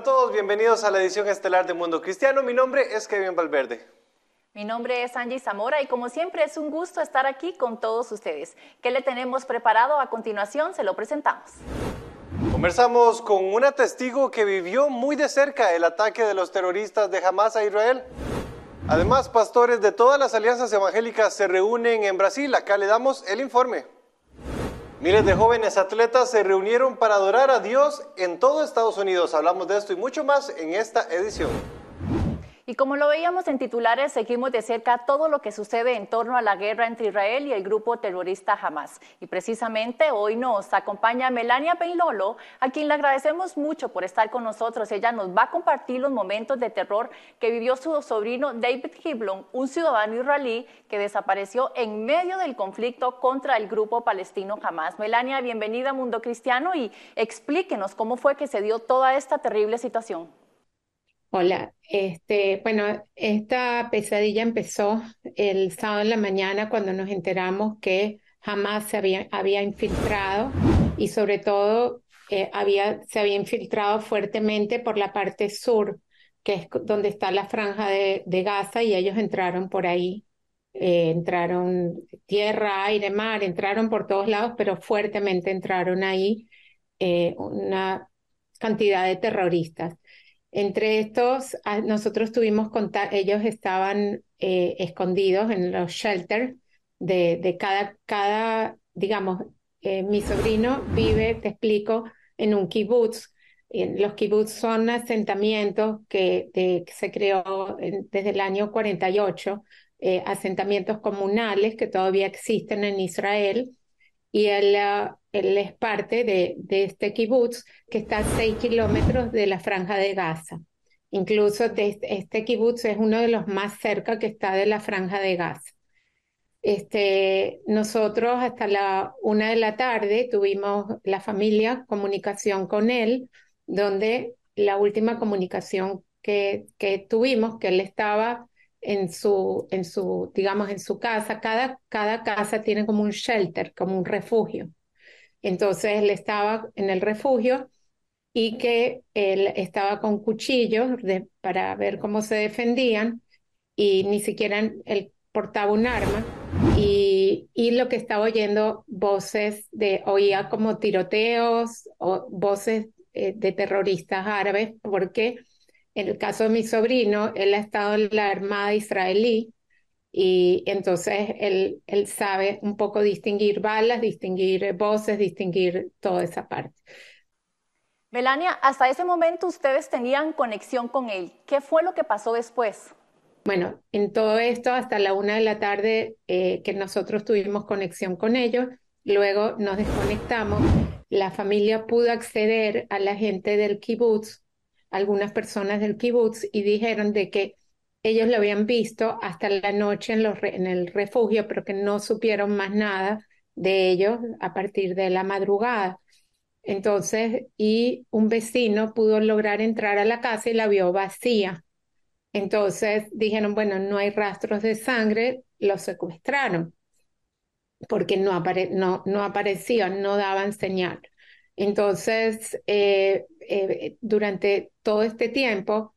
a todos, bienvenidos a la edición estelar de Mundo Cristiano. Mi nombre es Kevin Valverde. Mi nombre es Angie Zamora y como siempre es un gusto estar aquí con todos ustedes. ¿Qué le tenemos preparado a continuación? Se lo presentamos. Conversamos con una testigo que vivió muy de cerca el ataque de los terroristas de Hamas a Israel. Además, pastores de todas las alianzas evangélicas se reúnen en Brasil. Acá le damos el informe. Miles de jóvenes atletas se reunieron para adorar a Dios en todo Estados Unidos. Hablamos de esto y mucho más en esta edición. Y como lo veíamos en titulares, seguimos de cerca todo lo que sucede en torno a la guerra entre Israel y el grupo terrorista Hamas. Y precisamente hoy nos acompaña Melania Peinlolo, a quien le agradecemos mucho por estar con nosotros. Ella nos va a compartir los momentos de terror que vivió su sobrino David Hiblon, un ciudadano israelí que desapareció en medio del conflicto contra el grupo palestino Hamas. Melania, bienvenida a Mundo Cristiano y explíquenos cómo fue que se dio toda esta terrible situación. Hola, este, bueno, esta pesadilla empezó el sábado en la mañana cuando nos enteramos que jamás se había, había infiltrado y sobre todo eh, había, se había infiltrado fuertemente por la parte sur, que es donde está la franja de, Gaza y ellos entraron por ahí. Eh, entraron tierra, aire, mar, entraron por todos lados, pero fuertemente entraron ahí eh, una cantidad de terroristas. Entre estos, ah, nosotros tuvimos contacto, ellos estaban eh, escondidos en los shelters de, de cada, cada, digamos, eh, mi sobrino vive, te explico, en un kibutz. Los kibutz son asentamientos que, se creó desde el año 48, eh, asentamientos comunales que todavía existen en Israel y él, ah, él es parte de, este kibutz que está a seis kilómetros de la franja de Gaza. Incluso este, este kibutz es uno de los más cerca que está de la franja de Gaza. Este, nosotros hasta la una de la tarde tuvimos la familia comunicación con él, donde la última comunicación que, tuvimos, que él estaba en su, en su, digamos, en su casa. Cada casa tiene como un shelter, como un refugio. Entonces él estaba en el refugio y que él estaba con cuchillos para ver cómo se defendían y ni siquiera él portaba un arma y, y lo que estaba oyendo voces de, oía como tiroteos o voces eh, de terroristas árabes porque en el caso de mi sobrino, él ha estado en la Armada israelí y entonces él, él sabe un poco distinguir balas, distinguir voces, distinguir toda esa parte. Melania, hasta ese momento ustedes tenían conexión con él. ¿Qué fue lo que pasó después? Bueno, en todo esto, hasta la una de la tarde eh, que nosotros tuvimos conexión con ellos, luego nos desconectamos, la familia pudo acceder a la gente del kibbutz algunas personas del kibutz y dijeron de que ellos lo habían visto hasta la noche en, los, el refugio, pero que no supieron más nada de ellos a partir de la madrugada. Entonces, y un vecino pudo lograr entrar a la casa y la vio vacía. Entonces dijeron, bueno, no hay rastros de sangre, lo secuestraron, porque no aparecían, no daban señal. Entonces, eh, eh, durante todo este tiempo,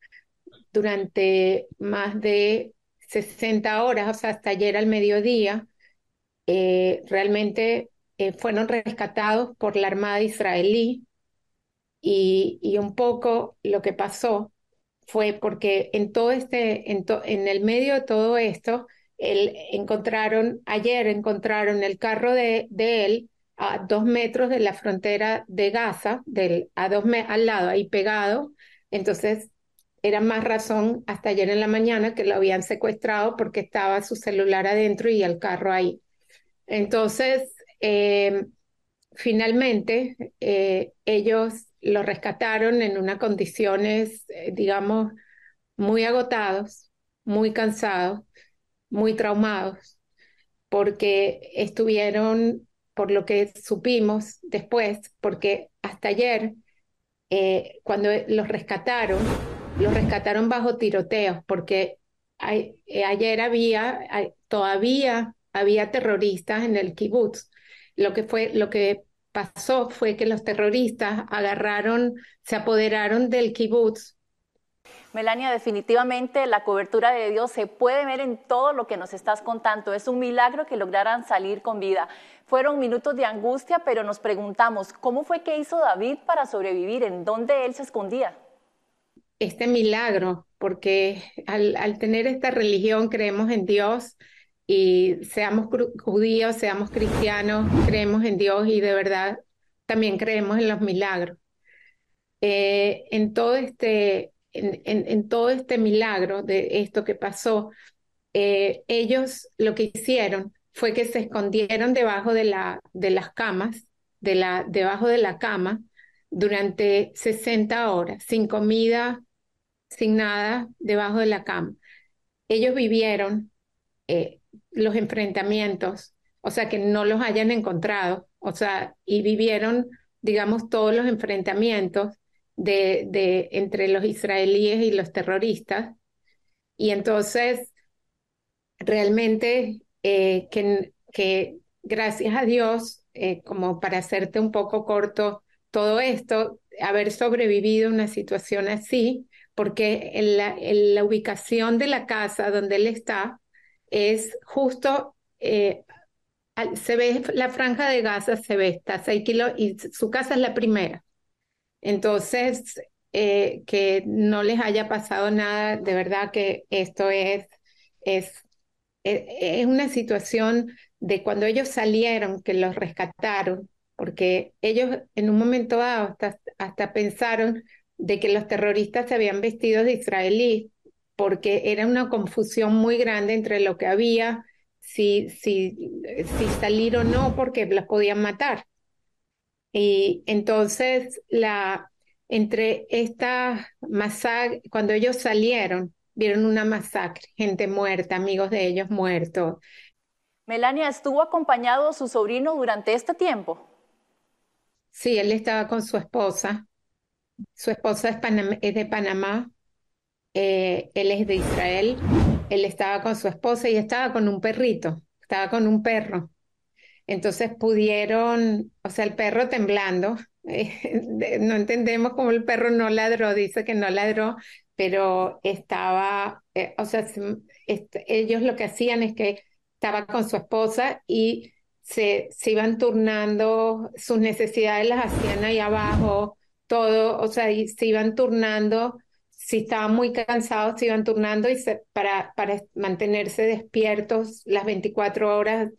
durante más de 60 horas, o sea, hasta ayer al mediodía, eh, realmente fueron rescatados por la Armada israelí y, y, un poco lo que pasó fue porque en todo este, en, en el medio de todo esto, él, encontraron, ayer encontraron el carro de, de él a dos metros de la frontera de Gaza, del, a dos al lado, ahí pegado. Entonces, era más razón hasta ayer en la mañana que lo habían secuestrado porque estaba su celular adentro y el carro ahí. Entonces, eh, finalmente, eh, ellos lo rescataron en unas condiciones, eh, digamos, muy agotados, muy cansados, muy traumados, porque estuvieron por lo que supimos después, porque hasta ayer, eh, cuando los rescataron, los rescataron bajo tiroteos, porque eh, ayer había, todavía había terroristas en el kibutz. Lo que fue, lo que pasó fue que los terroristas agarraron, se apoderaron del kibutz. Melania, definitivamente la cobertura de Dios se puede ver en todo lo que nos estás contando. Es un milagro que lograran salir con vida. Fueron minutos de angustia, pero nos preguntamos, ¿cómo fue que hizo David para sobrevivir? ¿En dónde él se escondía? Este milagro, porque al, tener esta religión creemos en Dios y seamos judíos, seamos cristianos, creemos en Dios y de verdad también creemos en los milagros. Eh, en, todo este, en, todo este milagro de esto que pasó, eh, ellos lo que hicieron fue que se escondieron debajo de, la, de las camas, de la, debajo de la cama, durante 60 horas, sin comida, sin nada, debajo de la cama. Ellos vivieron eh, los enfrentamientos, o sea, que no los hayan encontrado, o sea, y vivieron, digamos, todos los enfrentamientos de, entre los israelíes y los terroristas. Y entonces, realmente, eh, que, que, gracias a Dios, eh, como para hacerte un poco corto todo esto, haber sobrevivido una situación así, porque la, ubicación de la casa donde él está, es justo, eh, se ve la franja de Gaza, se ve, está a 6 kilos y su casa es la primera. Entonces, eh, que no les haya pasado nada, de verdad que esto es, es, e, es una situación de cuando ellos salieron, que los rescataron, porque ellos en un momento dado hasta, hasta pensaron de que los terroristas se habían vestido de israelí porque era una confusión muy grande entre lo que había, si, si, si salir o no, porque las podían matar. Y entonces, la, entre esta masacre, cuando ellos salieron, vieron una masacre, gente muerta, amigos de ellos muertos. Melania, ¿estuvo acompañado su sobrino durante este tiempo? Sí, él estaba con su esposa. Su esposa es, de Panamá eh, él es de Israel, él estaba con su esposa y estaba con un perrito, estaba con un perro. Entonces pudieron, o sea, el perro temblando, no entendemos cómo el perro no ladró, dice que no ladró, pero estaba, eh, o sea, ellos lo que hacían es que estaba con su esposa y se, se iban turnando, sus necesidades las hacían ahí abajo, todo, o sea, y se iban turnando si estaban muy cansados, se iban turnando y para, para mantenerse despiertos las 24 horas.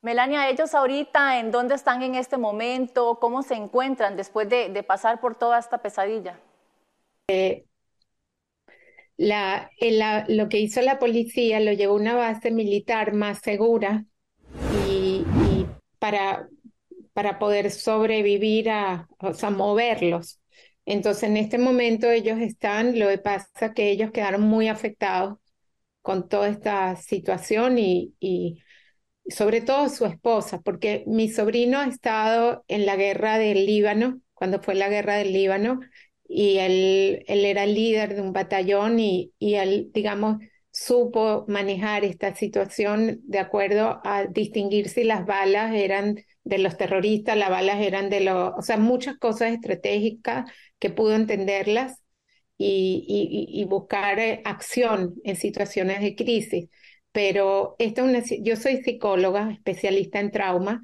Melania, ellos ahorita, ¿en dónde están en este momento? ¿Cómo se encuentran después de, pasar por toda esta pesadilla? Eh, la, lo que hizo la policía lo llevó a una base militar más segura y, y para, para poder sobrevivir a, o sea, moverlos. Entonces, en este momento ellos están, lo que pasa que ellos quedaron muy afectados con toda esta situación y, y sobre todo su esposa, porque mi sobrino ha estado en la guerra del Líbano, cuando fue la guerra del Líbano, y él, él era líder de un batallón y, y él, digamos, supo manejar esta situación de acuerdo a distinguir si las balas eran de los terroristas, las balas eran de los, o sea, muchas cosas estratégicas que pudo entenderlas y, y, buscar eh, acción en situaciones de crisis. Pero esta una, yo soy psicóloga, especialista en trauma,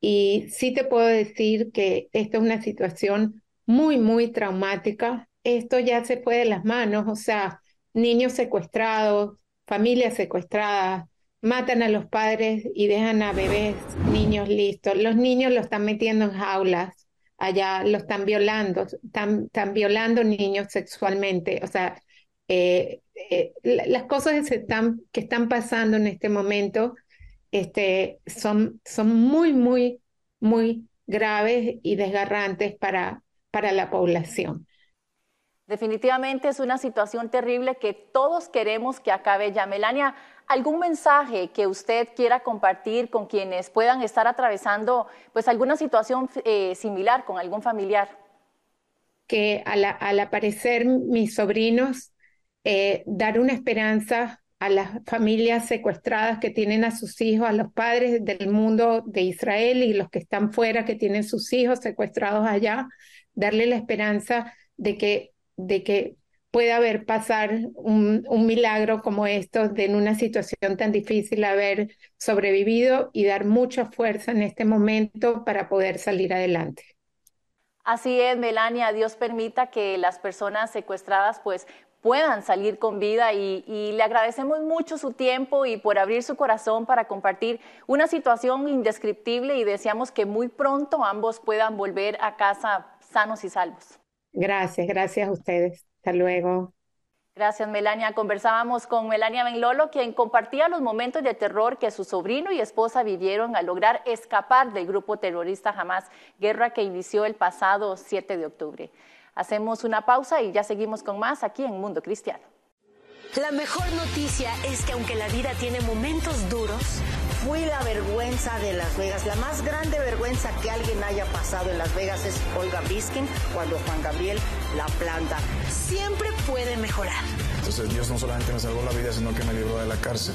y sí te puedo decir que esta es una situación muy, muy traumática. Esto ya se fue de las manos, o sea, niños secuestrados, familias secuestradas, matan a los padres y dejan a bebés, niños listos. Los niños los están metiendo en jaulas, allá los están violando, están, violando niños sexualmente. O sea, eh, eh, las cosas que, están, que están pasando en este momento este, son, son muy, muy, muy graves y desgarrantes para, para la población. Definitivamente es una situación terrible que todos queremos que acabe ya. Melania, ¿algún mensaje que usted quiera compartir con quienes puedan estar atravesando pues alguna situación eh, similar con algún familiar? Que al, aparecer mis sobrinos, eh, dar una esperanza a las familias secuestradas que tienen a sus hijos, a los padres del mundo de Israel y los que están fuera que tienen sus hijos secuestrados allá, darle la esperanza de que, de que pueda haber pasar un, un milagro como esto de en una situación tan difícil haber sobrevivido y dar mucha fuerza en este momento para poder salir adelante. Así es, Melania, Dios permita que las personas secuestradas pues puedan salir con vida y, le agradecemos mucho su tiempo y por abrir su corazón para compartir una situación indescriptible y deseamos que muy pronto ambos puedan volver a casa sanos y salvos. Gracias, gracias a ustedes. Hasta luego. Gracias, Melania. Conversábamos con Melania Benlolo, quien compartía los momentos de terror que su sobrino y esposa vivieron al lograr escapar del grupo terrorista Hamas, guerra que inició el pasado 7 de octubre. Hacemos una pausa y ya seguimos con más aquí en Mundo Cristiano. La mejor noticia es que aunque la vida tiene momentos duros, fui la vergüenza de Las Vegas. La más grande vergüenza que alguien haya pasado en Las Vegas es Olga Biskin cuando Juan Gabriel la planta. Siempre puede mejorar. Entonces Dios no solamente me salvó la vida, sino que me libró de la cárcel.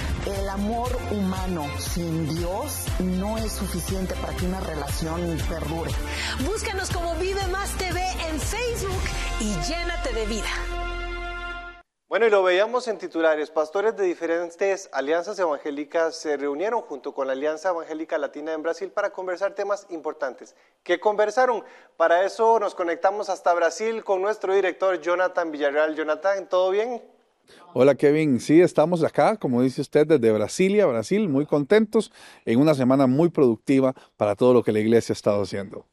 El amor humano sin Dios no es suficiente para que una relación perdure. Búscanos como Vive Más TV en Facebook y llénate de vida. Bueno, y lo veíamos en titulares. Pastores de diferentes alianzas evangélicas se reunieron junto con la Alianza Evangélica Latina en Brasil para conversar temas importantes. ¿Qué conversaron? Para eso nos conectamos hasta Brasil con nuestro director Jonathan Villarreal. Jonathan, ¿todo bien? Hola Kevin, sí, estamos acá, como dice usted, desde Brasilia, Brasil, muy contentos, en una semana muy productiva para todo lo que la iglesia ha estado haciendo.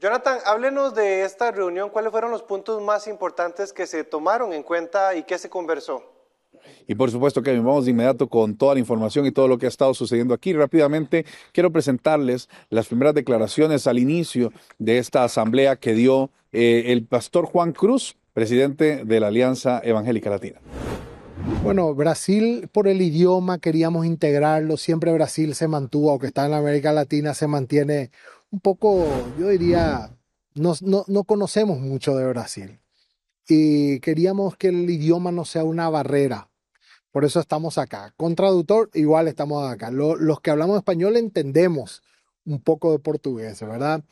Jonathan, háblenos de esta reunión. ¿Cuáles fueron los puntos más importantes que se tomaron en cuenta y qué se conversó? Y por supuesto, Kevin, vamos de inmediato con toda la información y todo lo que ha estado sucediendo aquí. Rápidamente, quiero presentarles las primeras declaraciones al inicio de esta asamblea que dio eh, el pastor Juan Cruz, presidente de la Alianza Evangélica Latina. Bueno, Brasil por el idioma queríamos integrarlo, siempre Brasil se mantuvo, aunque está en América Latina, se mantiene un poco, yo diría, no, no, conocemos mucho de Brasil y queríamos que el idioma no sea una barrera. Por eso estamos acá. Con traductor, igual estamos acá. los que hablamos español entendemos un poco de portugués, ¿verdad?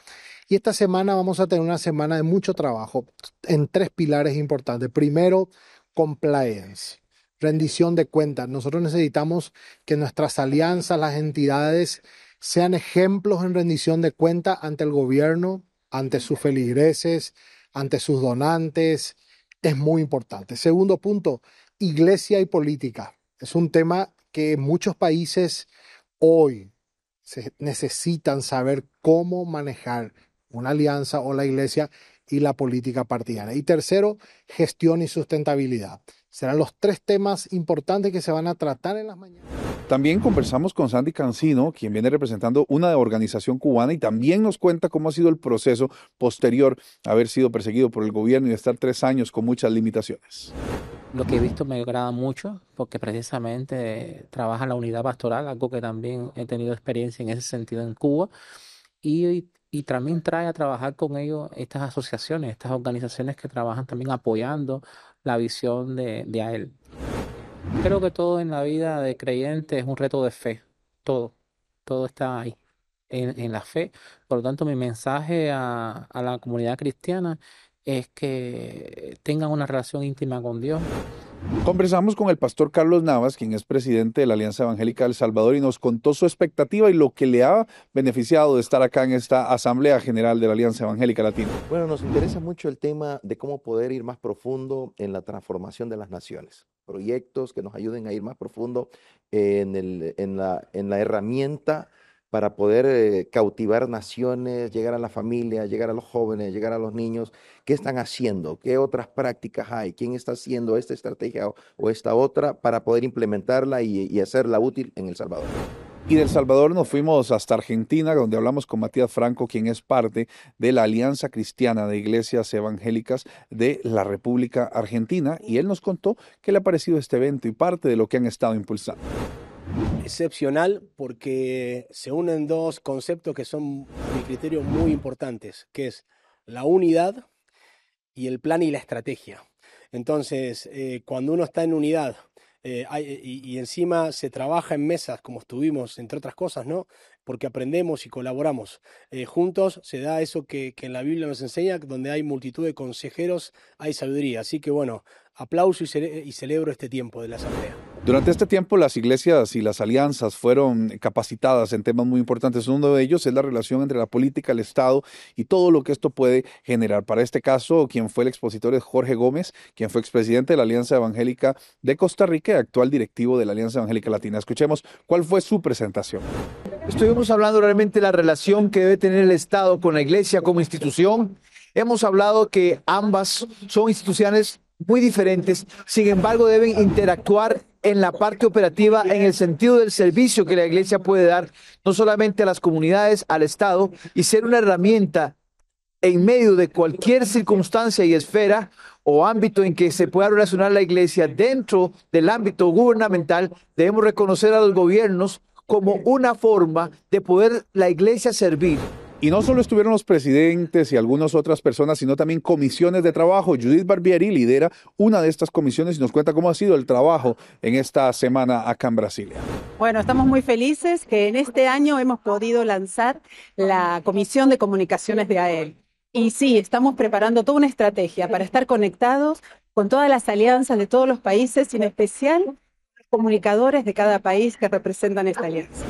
Y esta semana vamos a tener una semana de mucho trabajo en tres pilares importantes. Primero, compliance, rendición de cuentas. Nosotros necesitamos que nuestras alianzas, las entidades, sean ejemplos en rendición de cuenta ante el gobierno, ante sus feligreses, ante sus donantes. Es muy importante. Segundo punto, iglesia y política. Es un tema que muchos países hoy necesitan saber cómo manejar una alianza o la iglesia y la política partidaria. Y tercero, gestión y sustentabilidad. Serán los tres temas importantes que se van a tratar en las mañanas. También conversamos con Sandy Cancino, quien viene representando una organización cubana y también nos cuenta cómo ha sido el proceso posterior a haber sido perseguido por el gobierno y estar tres años con muchas limitaciones. Lo que he visto me agrada mucho porque precisamente trabaja en la unidad pastoral, algo que también he tenido experiencia en ese sentido en Cuba. Y, y también trae a trabajar con ellos estas asociaciones, estas organizaciones que trabajan también apoyando la visión de, de a él. Creo que todo en la vida de creyente es un reto de fe, todo, todo está ahí, en, la fe. Por lo tanto, mi mensaje a, a la comunidad cristiana es que tengan una relación íntima con Dios. Conversamos con el pastor Carlos Navas, quien es presidente de la Alianza Evangélica del Salvador, y nos contó su expectativa y lo que le ha beneficiado de estar acá en esta Asamblea General de la Alianza Evangélica Latina. Bueno, nos interesa mucho el tema de cómo poder ir más profundo en la transformación de las naciones. Proyectos que nos ayuden a ir más profundo en, la herramienta para poder eh, cautivar naciones, llegar a la familia, llegar a los jóvenes, llegar a los niños. ¿Qué están haciendo? ¿Qué otras prácticas hay? ¿Quién está haciendo esta estrategia o, esta otra para poder implementarla y, hacerla útil en El Salvador? Y del Salvador nos fuimos hasta Argentina, donde hablamos con Matías Franco, quien es parte de la Alianza Cristiana de Iglesias Evangélicas de la República Argentina, y él nos contó qué le ha parecido este evento y parte de lo que han estado impulsando. Excepcional porque se unen dos conceptos que son, a mi criterio, muy importantes, que es la unidad y el plan y la estrategia. Entonces, eh, cuando uno está en unidad eh, y, encima se trabaja en mesas, como estuvimos, entre otras cosas, ¿no? Porque aprendemos y colaboramos. Eh, juntos se da eso que, que, en la Biblia nos enseña, donde hay multitud de consejeros, hay sabiduría. Así que bueno, aplauso y, celebro este tiempo de la Asamblea. Durante este tiempo las iglesias y las alianzas fueron capacitadas en temas muy importantes. Uno de ellos es la relación entre la política, el Estado y todo lo que esto puede generar. Para este caso, quien fue el expositor es Jorge Gómez, quien fue expresidente de la Alianza Evangélica de Costa Rica y actual directivo de la Alianza Evangélica Latina. Escuchemos cuál fue su presentación. Estuvimos hablando realmente de la relación que debe tener el Estado con la iglesia como institución. Hemos hablado que ambas son instituciones muy diferentes, sin embargo deben interactuar en la parte operativa en el sentido del servicio que la iglesia puede dar no solamente a las comunidades, al Estado y ser una herramienta en medio de cualquier circunstancia y esfera o ámbito en que se pueda relacionar la iglesia dentro del ámbito gubernamental, debemos reconocer a los gobiernos como una forma de poder la iglesia servir y no solo estuvieron los presidentes y algunas otras personas, sino también comisiones de trabajo. Judith Barbieri lidera una de estas comisiones y nos cuenta cómo ha sido el trabajo en esta semana acá en Brasilia. Bueno, estamos muy felices que en este año hemos podido lanzar la Comisión de Comunicaciones de AEL. Y sí, estamos preparando toda una estrategia para estar conectados con todas las alianzas de todos los países, en especial comunicadores de cada país que representan esta alianza.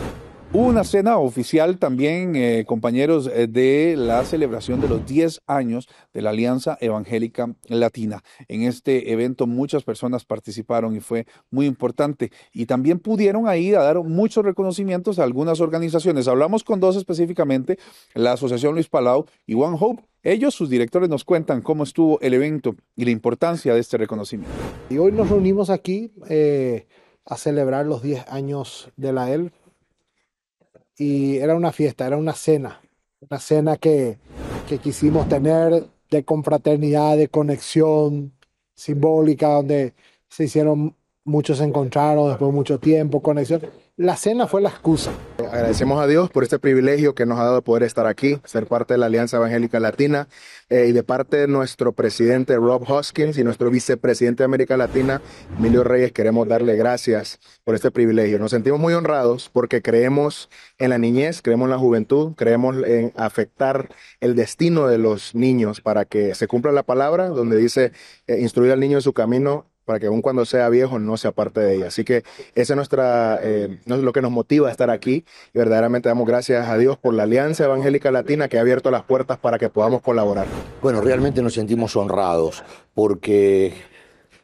Una cena oficial también, eh, compañeros, eh, de la celebración de los 10 años de la Alianza Evangélica Latina. En este evento muchas personas participaron y fue muy importante. Y también pudieron ahí dar muchos reconocimientos a algunas organizaciones. Hablamos con dos específicamente, la Asociación Luis Palau y One Hope. Ellos, sus directores, nos cuentan cómo estuvo el evento y la importancia de este reconocimiento. Y hoy nos reunimos aquí eh, a celebrar los 10 años de la EL y era una fiesta, era una cena, una cena que, que quisimos tener de confraternidad, de conexión simbólica, donde se hicieron muchos se encontraron después de mucho tiempo, conexión. La cena fue la excusa. Agradecemos a Dios por este privilegio que nos ha dado de poder estar aquí, ser parte de la Alianza Evangélica Latina eh, y de parte de nuestro presidente Rob Hoskins y nuestro vicepresidente de América Latina, Emilio Reyes, queremos darle gracias por este privilegio. Nos sentimos muy honrados porque creemos en la niñez, creemos en la juventud, creemos en afectar el destino de los niños para que se cumpla la palabra donde dice eh, instruir al niño en su camino para que aun cuando sea viejo no sea parte de ella. Así que ese es, nuestra, eh, lo que nos motiva a estar aquí y verdaderamente damos gracias a Dios por la Alianza Evangélica Latina que ha abierto las puertas para que podamos colaborar. Bueno, realmente nos sentimos honrados porque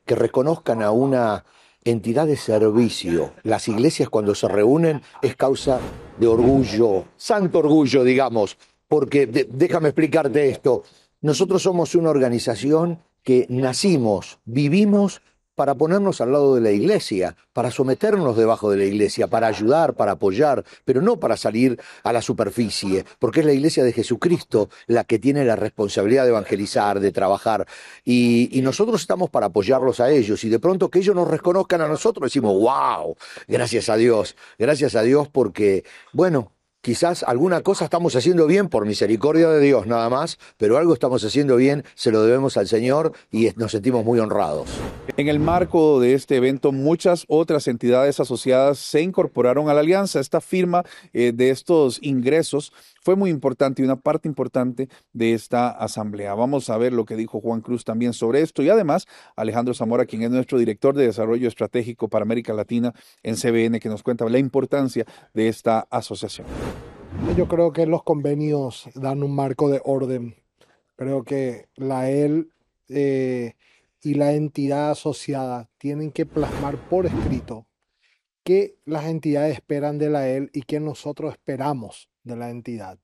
que reconozcan a una entidad de servicio. Las iglesias cuando se reúnen es causa de orgullo, santo orgullo, digamos, porque déjame explicarte esto. Nosotros somos una organización que nacimos, vivimos para ponernos al lado de la iglesia, para someternos debajo de la iglesia, para ayudar, para apoyar, pero no para salir a la superficie, porque es la iglesia de Jesucristo la que tiene la responsabilidad de evangelizar, de trabajar, y, nosotros estamos para apoyarlos a ellos, y de pronto que ellos nos reconozcan a nosotros, decimos, wow, gracias a Dios, gracias a Dios porque, bueno, Quizás alguna cosa estamos haciendo bien por misericordia de Dios nada más, pero algo estamos haciendo bien, se lo debemos al Señor y nos sentimos muy honrados. En el marco de este evento, muchas otras entidades asociadas se incorporaron a la alianza. Esta firma eh, de estos ingresos fue muy importante y una parte importante de esta asamblea. Vamos a ver lo que dijo Juan Cruz también sobre esto y además Alejandro Zamora, quien es nuestro director de desarrollo estratégico para América Latina en CBN, que nos cuenta la importancia de esta asociación. Yo creo que los convenios dan un marco de orden. Creo que la EL eh, y la entidad asociada tienen que plasmar por escrito qué las entidades esperan de la él y qué nosotros esperamos de la entidad.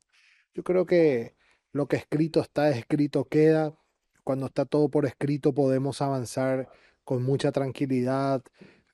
Yo creo que lo que escrito está, escrito queda. Cuando está todo por escrito podemos avanzar con mucha tranquilidad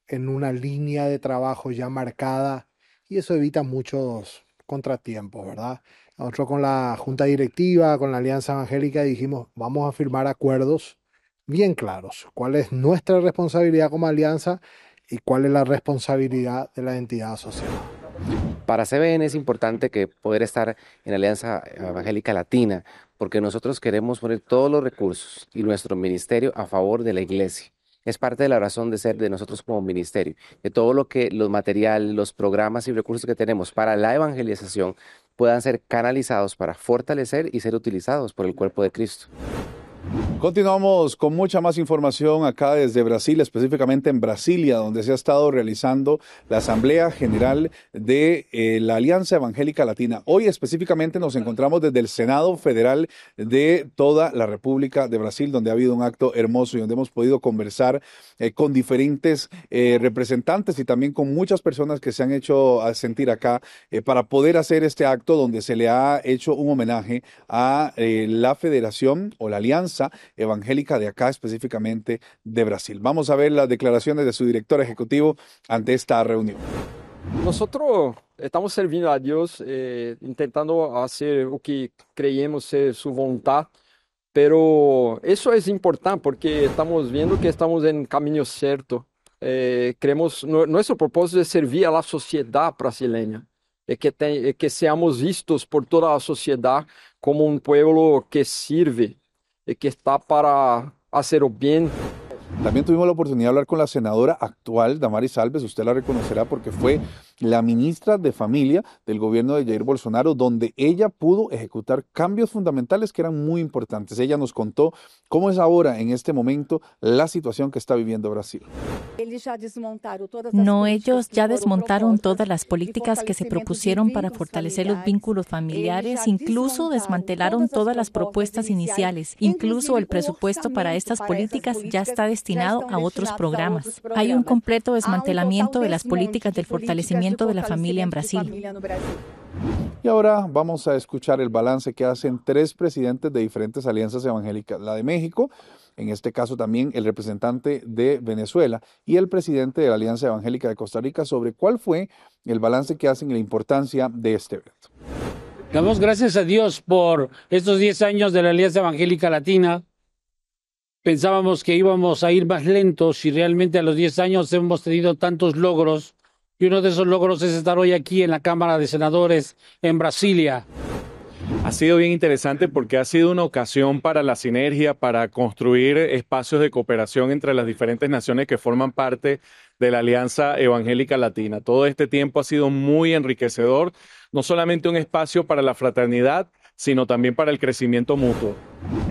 en una línea de trabajo ya marcada y eso evita muchos contratiempos, ¿verdad? Nosotros con la Junta Directiva, con la Alianza Evangélica dijimos, vamos a firmar acuerdos bien claros. ¿Cuál es nuestra responsabilidad como alianza y cuál es la responsabilidad de la entidad asociada? Para CBN es importante que poder estar en Alianza Evangélica Latina, porque nosotros queremos poner todos los recursos y nuestro ministerio a favor de la iglesia. Es parte de la razón de ser de nosotros como ministerio, de todo lo que los materiales, los programas y recursos que tenemos para la evangelización puedan ser canalizados para fortalecer y ser utilizados por el cuerpo de Cristo. Continuamos con mucha más información acá desde Brasil, específicamente en Brasilia, donde se ha estado realizando la Asamblea General de eh, la Alianza Evangélica Latina. Hoy específicamente nos encontramos desde el Senado Federal de toda la República de Brasil, donde ha habido un acto hermoso y donde hemos podido conversar eh, con diferentes eh, representantes y también con muchas personas que se han hecho sentir acá para poder hacer este acto donde se le ha hecho un homenaje a la Federación o la Alianza Evangélica de acá, específicamente de Brasil. Vamos a ver las declaraciones de su director ejecutivo ante esta reunión. Nosotros estamos servindo a Dios, eh, intentando hacer lo que creemos ser su voluntad, pero eso es importante porque estamos viendo que estamos en camino cierto. Eh, creemos, nuestro propósito es servir a la sociedad brasileña, es que, seamos vistos por toda la sociedad como un pueblo que sirve que está para hacer bien. También tuvimos la oportunidad de hablar con la senadora actual, Damaris Alves, usted la reconocerá porque fue la ministra de Familia del gobierno de Jair Bolsonaro, donde ella pudo ejecutar cambios fundamentales que eran muy importantes. Ella nos contó cómo es ahora, en este momento, la situación que está viviendo Brasil. No, ellos ya desmontaron todas las políticas que se propusieron para fortalecer los vínculos familiares, incluso desmantelaron todas las propuestas iniciales, incluso el presupuesto para estas políticas ya está destinado a otros programas. Hay un completo desmantelamiento de las políticas del fortalecimiento de la familia en Brasil. Y ahora vamos a escuchar el balance que hacen tres presidentes de diferentes alianzas evangélicas, la de México, en este caso también el representante de Venezuela y el presidente de la Alianza Evangélica de Costa Rica sobre cuál fue el balance que hacen y la importancia de este evento. Damos gracias a Dios por estos 10 años de la Alianza Evangélica Latina. Pensábamos que íbamos a ir más lentos y realmente a los 10 años hemos tenido tantos logros y uno de esos logros es estar hoy aquí en la Cámara de Senadores en Brasilia. Ha sido bien interesante porque ha sido una ocasión para la sinergia, para construir espacios de cooperación entre las diferentes naciones que forman parte de la Alianza Evangélica Latina. Todo este tiempo ha sido muy enriquecedor, no solamente un espacio para la fraternidad, sino también para el crecimiento mutuo.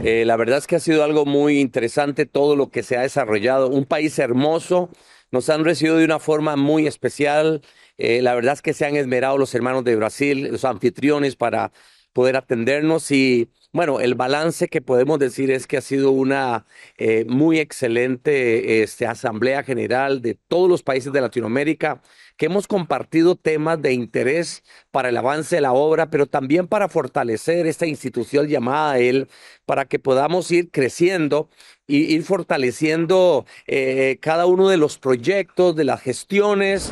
Eh, la verdad es que ha sido algo muy interesante todo lo que se ha desarrollado. Un país hermoso, nos han recibido de una forma muy especial. Eh, la verdad es que se han esmerado los hermanos de Brasil, los anfitriones, para poder atendernos y bueno, el balance que podemos decir es que ha sido una eh, muy excelente este, asamblea general de todos los países de Latinoamérica, que hemos compartido temas de interés para el avance de la obra, pero también para fortalecer esta institución llamada él, para que podamos ir creciendo y ir fortaleciendo eh, cada uno de los proyectos, de las gestiones,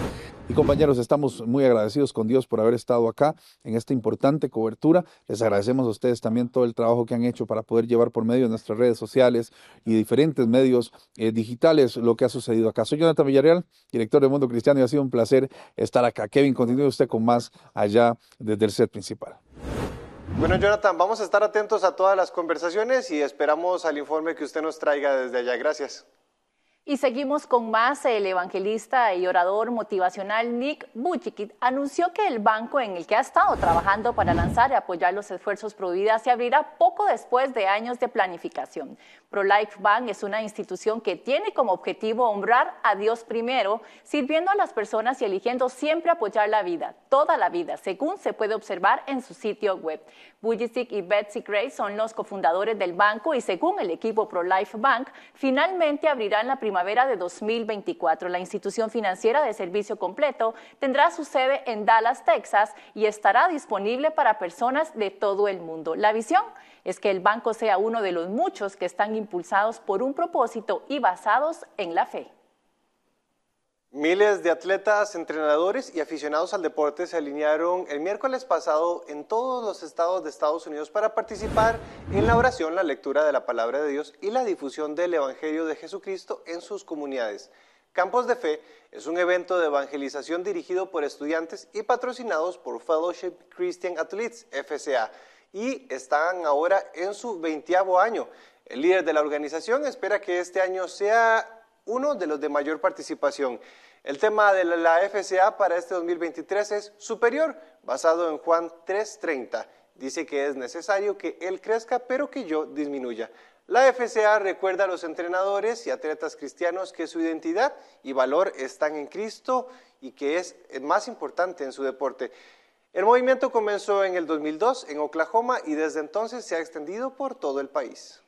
y compañeros, estamos muy agradecidos con Dios por haber estado acá en esta importante cobertura. Les agradecemos a ustedes también todo el trabajo que han hecho para poder llevar por medio de nuestras redes sociales y diferentes medios eh, digitales lo que ha sucedido acá. Soy Jonathan Villarreal, director de Mundo Cristiano, y ha sido un placer estar acá. Kevin, continúe usted con más allá desde el set principal. Bueno, Jonathan, vamos a estar atentos a todas las conversaciones y esperamos al informe que usted nos traiga desde allá. Gracias. Y seguimos con más. El evangelista y orador motivacional Nick Bujikit anunció que el banco en el que ha estado trabajando para lanzar y apoyar los esfuerzos pro vida se abrirá poco después de años de planificación. ProLife Bank es una institución que tiene como objetivo honrar a Dios primero, sirviendo a las personas y eligiendo siempre apoyar la vida, toda la vida, según se puede observar en su sitio web. Bujicic y Betsy Gray son los cofundadores del banco y según el equipo ProLife Bank, finalmente abrirán la primavera primavera de 2024. La institución financiera de servicio completo tendrá su sede en Dallas, Texas, y estará disponible para personas de todo el mundo. La visión es que el banco sea uno de los muchos que están impulsados por un propósito y basados en la fe. Miles de atletas, entrenadores y aficionados al deporte se alinearon el miércoles pasado en todos los estados de Estados Unidos para participar en la oración, la lectura de la palabra de Dios y la difusión del Evangelio de Jesucristo en sus comunidades. Campos de Fe es un evento de evangelización dirigido por estudiantes y patrocinados por Fellowship Christian Athletes, FCA, y están ahora en su veintiavo año. El líder de la organización espera que este año sea uno de los de mayor participación. El tema de la FCA para este 2023 es superior, basado en Juan 3:30. Dice que es necesario que Él crezca, pero que yo disminuya. La FCA recuerda a los entrenadores y atletas cristianos que su identidad y valor están en Cristo y que es más importante en su deporte. El movimiento comenzó en el 2002 en Oklahoma y desde entonces se ha extendido por todo el país.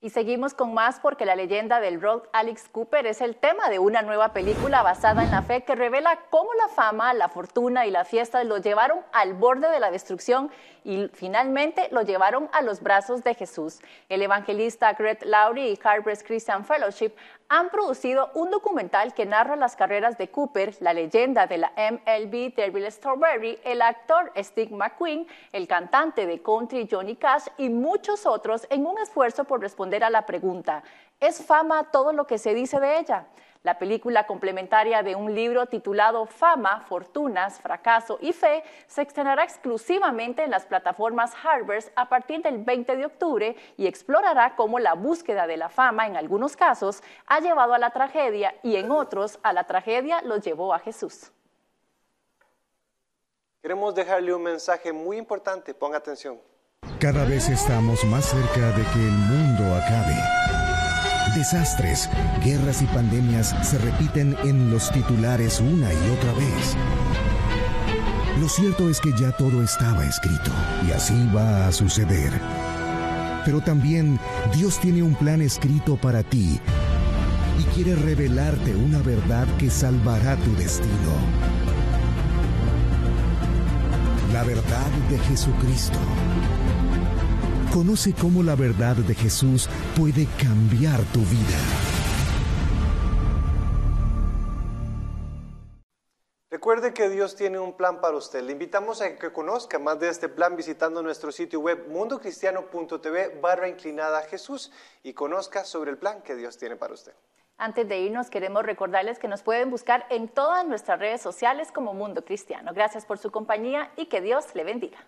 Y seguimos con más porque la leyenda del rock Alex Cooper es el tema de una nueva película basada en la fe que revela cómo la fama, la fortuna y la fiesta lo llevaron al borde de la destrucción y finalmente lo llevaron a los brazos de Jesús. El evangelista Greg Laurie y Harvest Christian Fellowship han producido un documental que narra las carreras de Cooper, la leyenda de la MLB Daryl Strawberry, el actor Steve McQueen, el cantante de country Johnny Cash y muchos otros en un esfuerzo por responder a la pregunta, ¿es fama todo lo que se dice de ella? La película complementaria de un libro titulado Fama, Fortunas, Fracaso y Fe se estrenará exclusivamente en las plataformas Harvest a partir del 20 de octubre y explorará cómo la búsqueda de la fama en algunos casos ha llevado a la tragedia y en otros a la tragedia los llevó a Jesús. Queremos dejarle un mensaje muy importante, ponga atención. Cada vez estamos más cerca de que el mundo acabe. Desastres, guerras y pandemias se repiten en los titulares una y otra vez. Lo cierto es que ya todo estaba escrito y así va a suceder. Pero también Dios tiene un plan escrito para ti y quiere revelarte una verdad que salvará tu destino. La verdad de Jesucristo. Conoce cómo la verdad de Jesús puede cambiar tu vida. Recuerde que Dios tiene un plan para usted. Le invitamos a que conozca más de este plan visitando nuestro sitio web mundocristiano.tv barra inclinada a Jesús y conozca sobre el plan que Dios tiene para usted. Antes de irnos, queremos recordarles que nos pueden buscar en todas nuestras redes sociales como Mundo Cristiano. Gracias por su compañía y que Dios le bendiga.